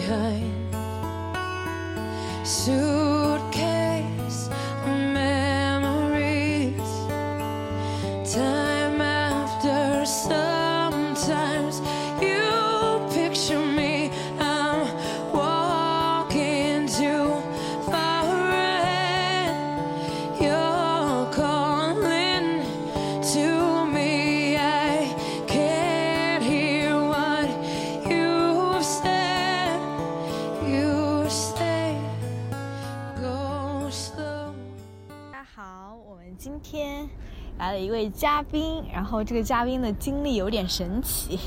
behind. Soon 好我们今天来了一位嘉宾，然后这个嘉宾的经历有点神奇，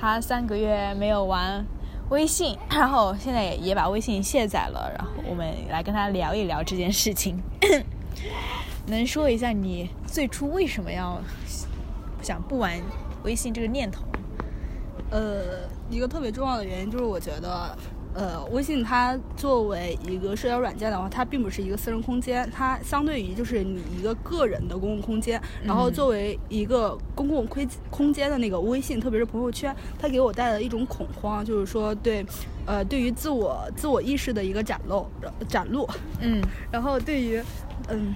他三个月没有玩微信，然后现在也也把微信卸载了，然后我们来跟他聊一聊这件事情。能说一下你最初为什么要想不玩微信这个念头？呃，一个特别重要的原因就是我觉得。呃，微信它作为一个社交软件的话，它并不是一个私人空间，它相对于就是你一个个人的公共空间。然后作为一个公共空空间的那个微信，特别是朋友圈，它给我带来一种恐慌，就是说对，呃，对于自我自我意识的一个展露展露。嗯。然后对于，嗯，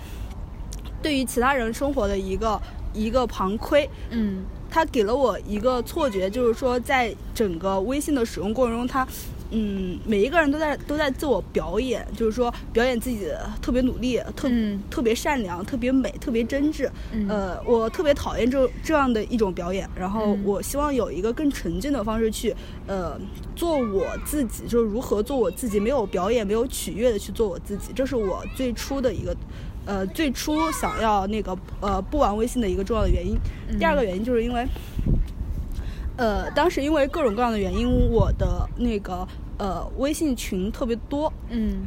对于其他人生活的一个一个旁窥。嗯。它给了我一个错觉，就是说在整个微信的使用过程中，它。嗯，每一个人都在都在自我表演，就是说表演自己特别努力，特特别善良，特别美，特别真挚。呃，我特别讨厌这这样的一种表演。然后我希望有一个更纯净的方式去，呃，做我自己，就是如何做我自己，没有表演，没有取悦的去做我自己。这是我最初的一个，呃，最初想要那个呃不玩微信的一个重要的原因。第二个原因就是因为。呃，当时因为各种各样的原因，我的那个呃微信群特别多，嗯，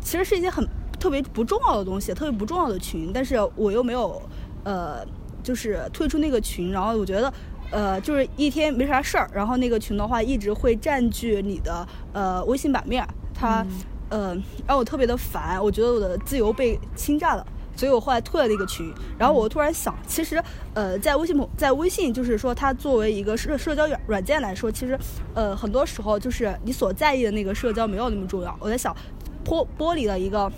其实是一些很特别不重要的东西，特别不重要的群，但是我又没有呃，就是退出那个群，然后我觉得呃，就是一天没啥事儿，然后那个群的话一直会占据你的呃微信版面，它呃让我特别的烦，我觉得我的自由被侵占了。所以我后来退了那个群，然后我突然想，其实，呃，在微信在微信，就是说它作为一个社社交软软件来说，其实，呃，很多时候就是你所在意的那个社交没有那么重要。我在想，剥剥离了一个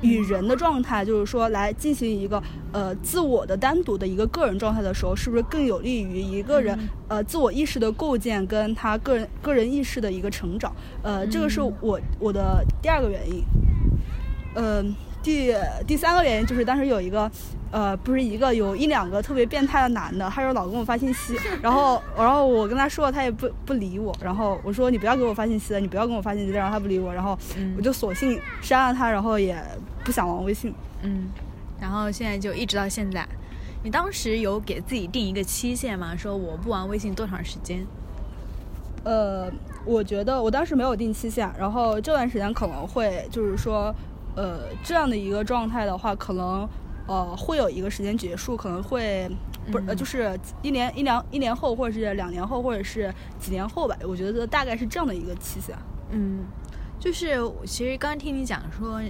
与人的状态，就是说来进行一个呃自我的单独的一个个人状态的时候，是不是更有利于一个人呃自我意识的构建跟他个人个人意识的一个成长？呃，这个是我我的第二个原因，嗯。第第三个原因就是当时有一个，呃，不是一个，有一两个特别变态的男的，他就老给我发信息，然后然后我跟他说，他也不不理我，然后我说你不要给我发信息了，你不要跟我发信息，然后他不理我，然后我就索性删了他，然后也不想玩微信。嗯，然后现在就一直到现在，你当时有给自己定一个期限吗？说我不玩微信多长时间？呃，我觉得我当时没有定期限，然后这段时间可能会就是说。呃，这样的一个状态的话，可能呃会有一个时间结束，可能会不是呃就是一年一两一年后，或者是两年后，或者是几年后吧。我觉得大概是这样的一个期限。嗯，就是其实刚刚听你讲说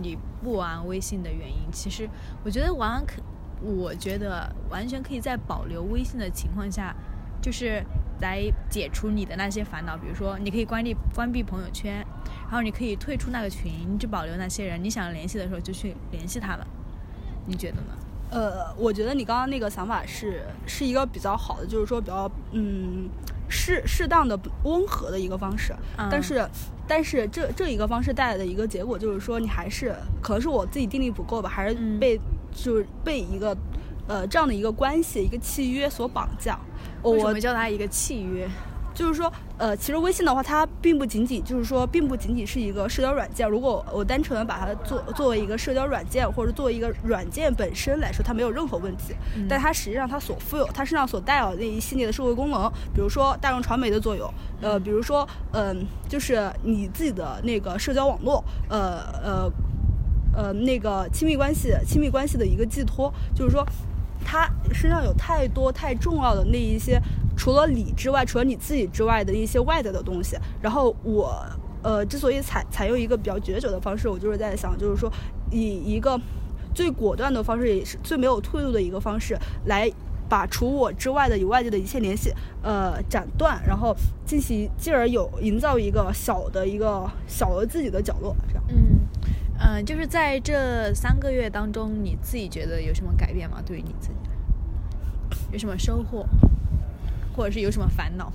你不玩微信的原因，其实我觉得玩可，我觉得完全可以在保留微信的情况下，就是来解除你的那些烦恼。比如说，你可以关闭关闭朋友圈。然后你可以退出那个群，就保留那些人，你想联系的时候就去联系他们。你觉得呢？呃，我觉得你刚刚那个想法是是一个比较好的，就是说比较嗯适适当的温和的一个方式。但是但是这这一个方式带来的一个结果就是说，你还是可能是我自己定力不够吧，还是被就是被一个呃这样的一个关系一个契约所绑架。为什么叫它一个契约？就是说，呃，其实微信的话，它并不仅仅就是说，并不仅仅是一个社交软件。如果我单纯的把它作作为一个社交软件，或者作为一个软件本身来说，它没有任何问题。但它实际上它所富有，它身上所带有的那一系列的社会功能，比如说大众传媒的作用，呃，比如说，嗯，就是你自己的那个社交网络，呃呃呃，那个亲密关系、亲密关系的一个寄托，就是说。它身上有太多太重要的那一些，除了你之外，除了你自己之外的一些外在的东西。然后我，呃，之所以采采用一个比较决绝的方式，我就是在想，就是说，以一个最果断的方式，也是最没有退路的一个方式，来把除我之外的与外界的一切联系，呃，斩断，然后进行，进而有营造一个小的一个小的自己的角落，这样。嗯。嗯，就是在这三个月当中，你自己觉得有什么改变吗？对于你自己，有什么收获，或者是有什么烦恼？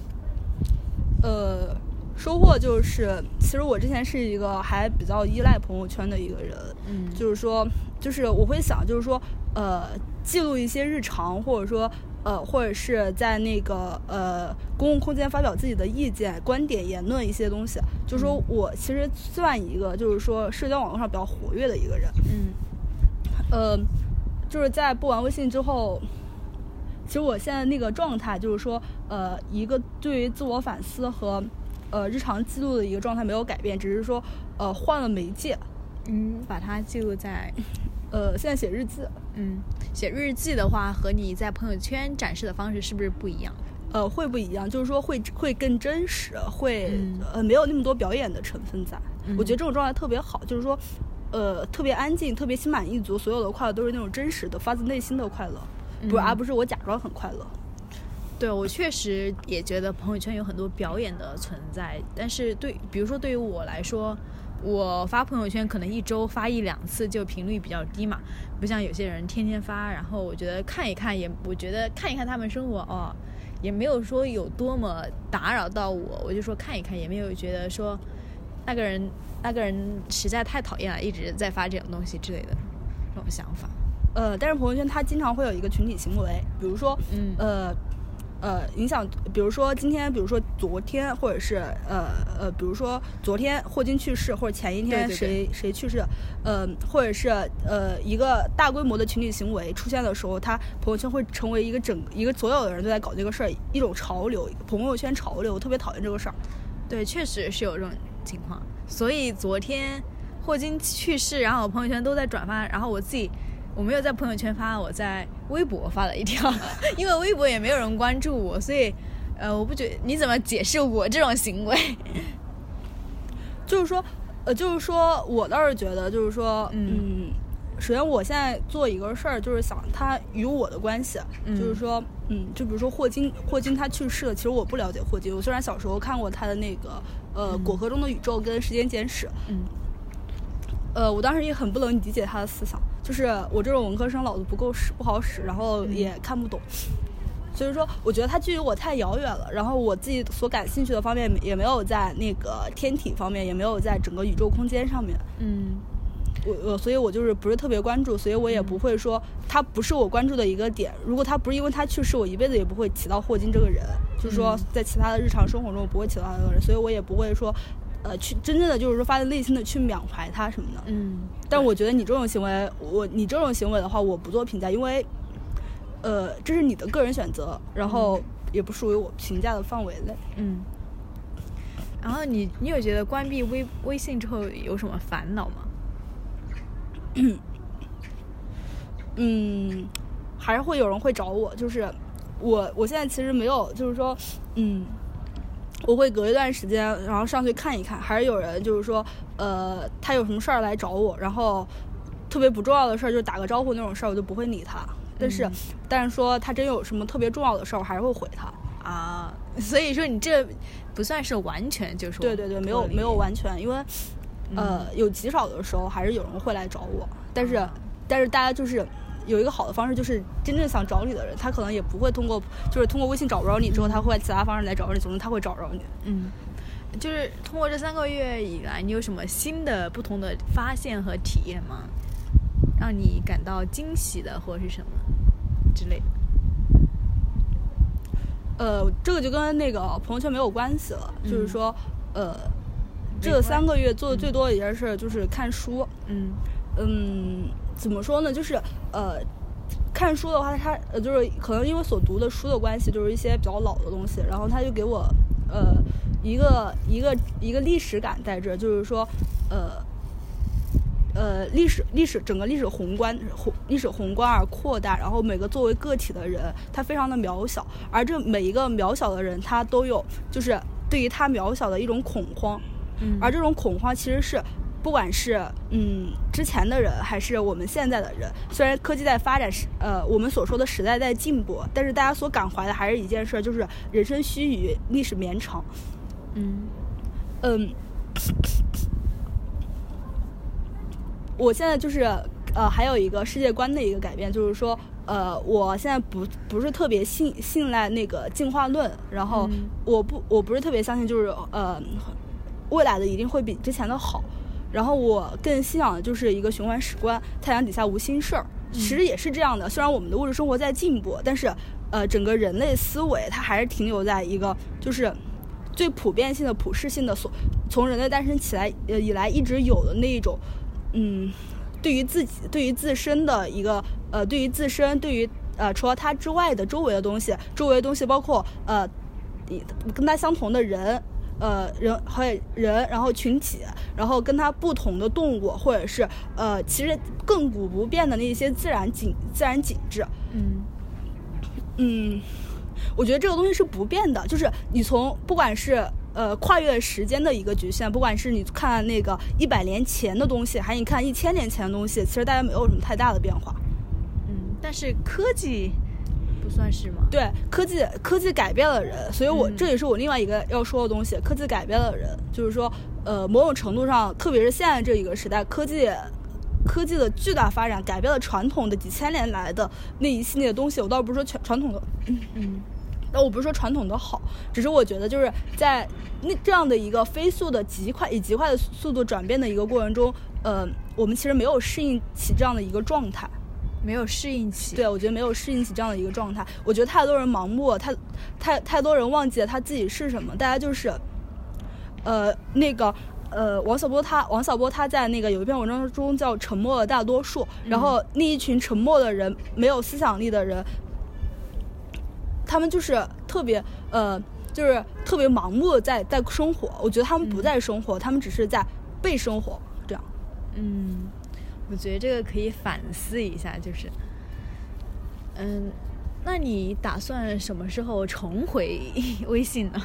呃，收获就是，其实我之前是一个还比较依赖朋友圈的一个人，嗯，就是说，就是我会想，就是说，呃，记录一些日常，或者说。呃，或者是在那个呃公共空间发表自己的意见、观点、言论一些东西，就是说我其实算一个，就是说社交网络上比较活跃的一个人。嗯。呃，就是在不玩微信之后，其实我现在那个状态就是说，呃，一个对于自我反思和呃日常记录的一个状态没有改变，只是说呃换了媒介。嗯，把它记录在，呃，现在写日记。嗯，写日记的话和你在朋友圈展示的方式是不是不一样？呃，会不一样，就是说会会更真实，会、嗯呃没有那么多表演的成分在。嗯我觉得这种状态特别好，就是说，呃，特别安静，特别心满意足，所有的快乐都是那种真实的、发自内心的快乐，不，嗯而不是我假装很快乐。对我确实也觉得朋友圈有很多表演的存在，但是对，比如说对于我来说，我发朋友圈可能一周发一两次，就频率比较低嘛，不像有些人天天发。然后我觉得看一看也，我觉得看一看他们生活哦，也没有说有多么打扰到我，我就说看一看，也没有觉得说那个人那个人实在太讨厌了，一直在发这种东西之类的这种想法。呃，但是朋友圈它经常会有一个群体行为，比如说，嗯呃，呃，影响，比如说今天，比如说昨天，或者是呃呃，比如说昨天霍金去世，或者前一天谁谁去世，呃，或者是呃一个大规模的群体行为出现的时候，他朋友圈会成为一个整一个所有的人都在搞这个事儿，一种潮流，朋友圈潮流，我特别讨厌这个事儿。对，确实是有这种情况。所以昨天霍金去世，然后我朋友圈都在转发，然后我自己我没有在朋友圈发，我在微博发了一条，因为微博也没有人关注我，所以呃，我不觉你怎么解释我这种行为？就是说，呃，就是说我倒是觉得，就是说，嗯。嗯，首先我现在做一个事儿，就是想他与我的关系，嗯。就是说，嗯，就比如说霍金，霍金他去世了，其实我不了解霍金，我虽然小时候看过他的那个，呃，嗯。果壳中的宇宙》跟《时间简史》，嗯。呃，我当时也很不能理解他的思想，就是我这种文科生脑子不够使，不好使，然后嗯也看不懂。所以说，我觉得它距离我太遥远了。然后我自己所感兴趣的方面也没有在那个天体方面，也没有在整个宇宙空间上面。嗯我我所以，我就是不是特别关注，所以我也不会说他不是我关注的一个点。如果他不是因为他去世，我一辈子也不会提到霍金这个人。就是说嗯，在其他的日常生活中，我不会提到他这个人，所以我也不会说，呃，去真正的就是说发自内心的去缅怀他什么的。嗯，但我觉得你这种行为，我你这种行为的话，我不做评价，因为，呃，这是你的个人选择，然后也不属于我评价的范围内。嗯。然后你你有觉得关闭微微信之后有什么烦恼吗？嗯，还是会有人会找我，就是我我现在其实没有，就是说，嗯，我会隔一段时间，然后上去看一看，还是有人就是说，呃，他有什么事儿来找我，然后特别不重要的事儿，就打个招呼那种事儿，我就不会理他。但是，嗯。但是说他真有什么特别重要的事儿，我还是会回他。啊，所以说你这不算是完全就是对对对，没有没有完全，因为呃有极少的时候还是有人会来找我，但是、但是大家就是有一个好的方式，就是真正想找你的人，他可能也不会通过就是通过微信找不着你之后，他会其他方式来找着你，总之他会找着你。嗯，就是通过这三个月以来，你有什么新的不同的发现和体验吗？让你感到惊喜的，或者是什么之类的？呃，这个就跟那个朋友圈没有关系了，就是嗯说呃这三个月做的最多的一件事就是看书。嗯嗯，怎么说呢？就是呃，看书的话，他呃，就是可能因为所读的书的关系，就是一些比较老的东西，然后他就给我呃一个一个一个历史感在这儿，就是说呃。呃，历史历史整个历史宏观宏历史宏观而扩大，然后每个作为个体的人，他非常的渺小，而这每一个渺小的人，他都有就是对于他渺小的一种恐慌，嗯而这种恐慌其实是，不管是嗯之前的人，还是我们现在的人，虽然科技在发展时，呃，我们所说的时代在进步，但是大家所感怀的还是一件事，就是人生须臾，历史绵长。嗯嗯，我现在就是呃，还有一个世界观的一个改变，就是说，呃，我现在不不是特别信信赖那个进化论，然后嗯我不我不是特别相信，就是呃，未来的一定会比之前的好。然后我更信仰的就是一个循环史观，太阳底下无心事儿。其实也是这样的，虽然我们的物质生活在进步，但是呃，整个人类思维它还是停留在一个就是最普遍性的、普适性的所从人类诞生起来呃以来一直有的那一种，嗯，对于自己、对于自身的一个呃，对于自身，对于呃，除了他之外的周围的东西，周围的东西包括呃，跟他相同的人。呃，人和人，然后群体，然后跟它不同的动物，或者是呃，其实亘古不变的那些自然景、自然景致。嗯嗯，我觉得这个东西是不变的，就是你从不管是呃跨越时间的一个局限，不管是你看那个一百年前的东西，还是你看一千年前的东西，其实大家没有什么太大的变化。嗯，但是科技。不算是吗？对，科技科技改变了人，所以我这也是我另外一个要说的东西。科技改变了人，就是说，呃，某种程度上，特别是现在这一个时代，科技科技的巨大发展改变了传统的几千年来的那一系列东西。我倒不是说传传统的，嗯，那我不是说传统的好，只是我觉得就是在那这样的一个飞速的极快以极快的速度转变的一个过程中，呃，我们其实没有适应起这样的一个状态。没有适应起，对我觉得没有适应起这样的一个状态。我觉得太多人盲目，太太太多人忘记了他自己是什么。大家就是，呃，那个，呃，王小波他，王小波他在那个有一篇文章中叫《沉默的大多数》，然后那一群沉默的人，没有思想力的人，他们就是特别，呃，就是特别盲目的在在生活。我觉得他们不在生活，他们只是在被生活，这样。嗯。我觉得这个可以反思一下，就是，嗯，那你打算什么时候重回 微信呢？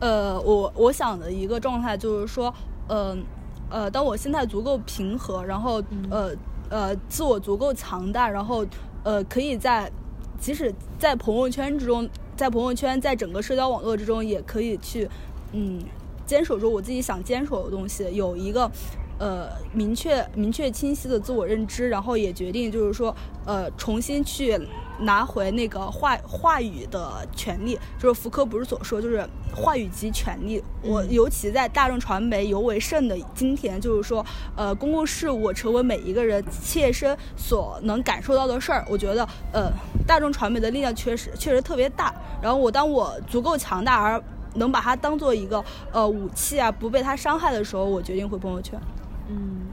呃，我我想的一个状态就是说，嗯呃，当我心态足够平和，然后呃呃，自我足够强大，然后呃，可以在即使在朋友圈之中，在朋友圈，在整个社交网络之中，也可以去嗯坚守住我自己想坚守的东西，有一个。呃，明确、明确、清晰的自我认知，然后也决定，就是说，呃，重新去拿回那个话话语的权利。就是福柯不是所说，就是话语及权利。我尤其在大众传媒尤为盛的今天，就是说，呃，公共事务成为每一个人切身所能感受到的事儿。我觉得，呃，大众传媒的力量确实确实特别大。然后我当我足够强大而能把它当做一个呃武器啊，不被它伤害的时候，我决定回朋友圈。嗯，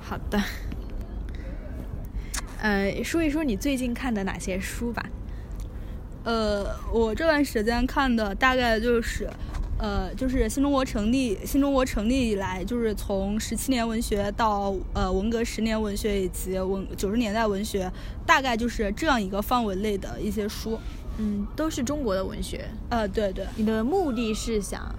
好的。呃，说一说你最近看的哪些书吧。呃，我这段时间看的大概就是，呃，就是新中国成立，新中国成立以来，就是从十七年文学到呃文革十年文学以及文九十年代文学，大概就是这样一个范围内的一些书。嗯，都是中国的文学。呃，对对。你的目的是想？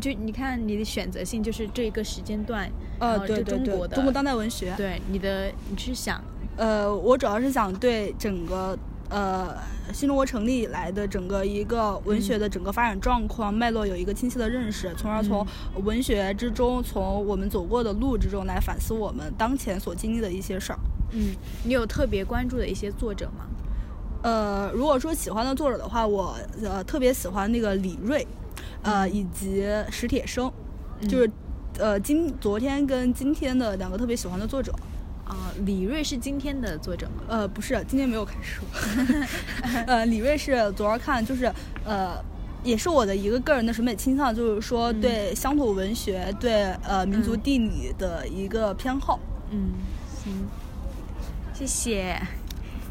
就你看，你的选择性就是这一个时间段，呃，对对对，中国当代文学。对，你的你是想，呃，我主要是想对整个呃新中国成立以来的整个一个文学的整个发展状况脉络有一个清晰的认识，从而从文学之中，从我们走过的路之中来反思我们当前所经历的一些事儿。嗯，你有特别关注的一些作者吗？呃，如果说喜欢的作者的话，我呃特别喜欢那个李锐。呃，以及史铁生，就是，呃，今昨天跟今天的两个特别喜欢的作者。啊，李锐是今天的作者吗？呃，不是，今天没有看书。呃，李锐是昨儿看，就是呃，也是我的一个个人的审美倾向，就是说对乡土文学、对呃民族地理的一个偏好。嗯，行，谢谢，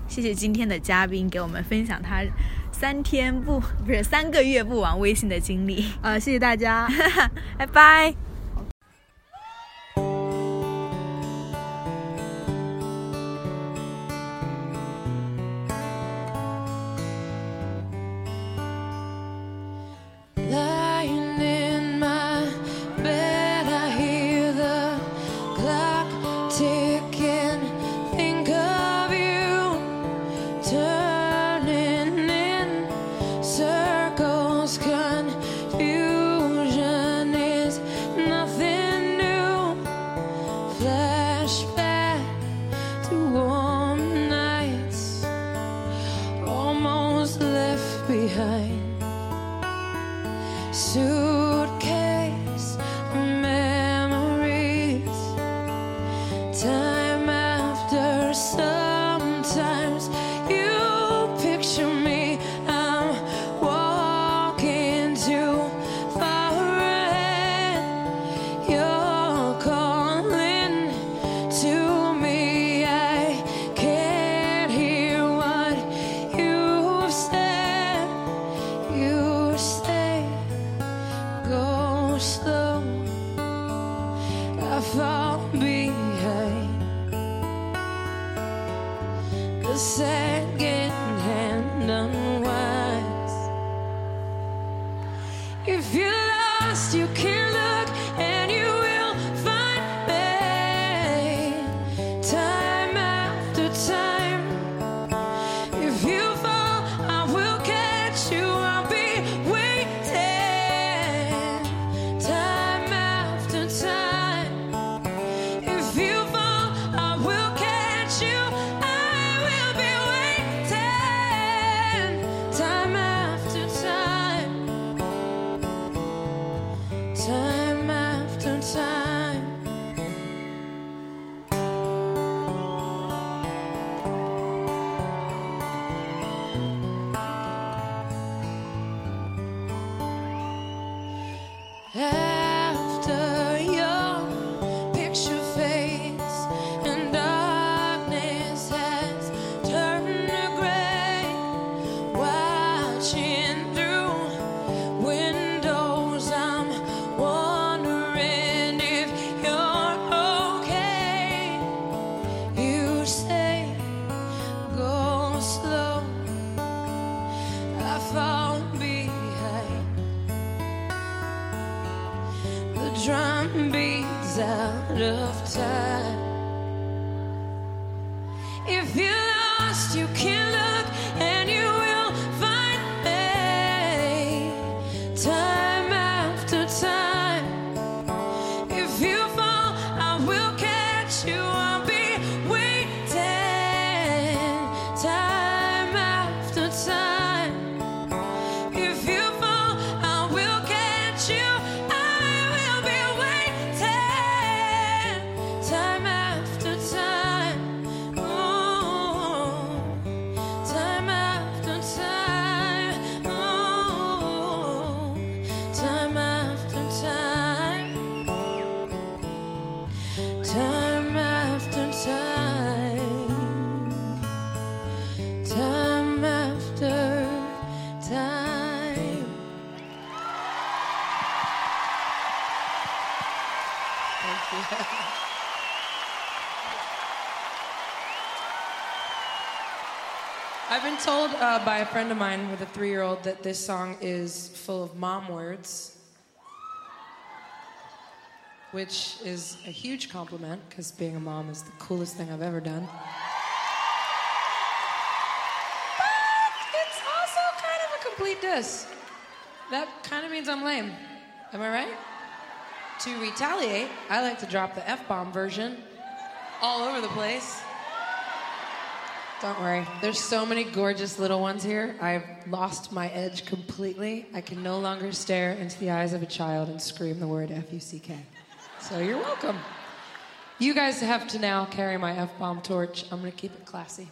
谢谢今天的嘉宾给我们分享他。三天不不是三个月不玩微信的经历啊！谢谢大家，拜拜。Hey. If you told uh, by a friend of mine with a three year old that this song is full of mom words, which is a huge compliment because being a mom is the coolest thing I've ever done. But it's also kind of a complete diss. That kind of means I'm lame. Am I right? To retaliate, I like to drop the F bomb version all over the place. Don't worry. There's so many gorgeous little ones here. I've lost my edge completely. I can no longer stare into the eyes of a child and scream the word F U C K. So you're welcome. You guys have to now carry my F bomb torch. I'm going to keep it classy.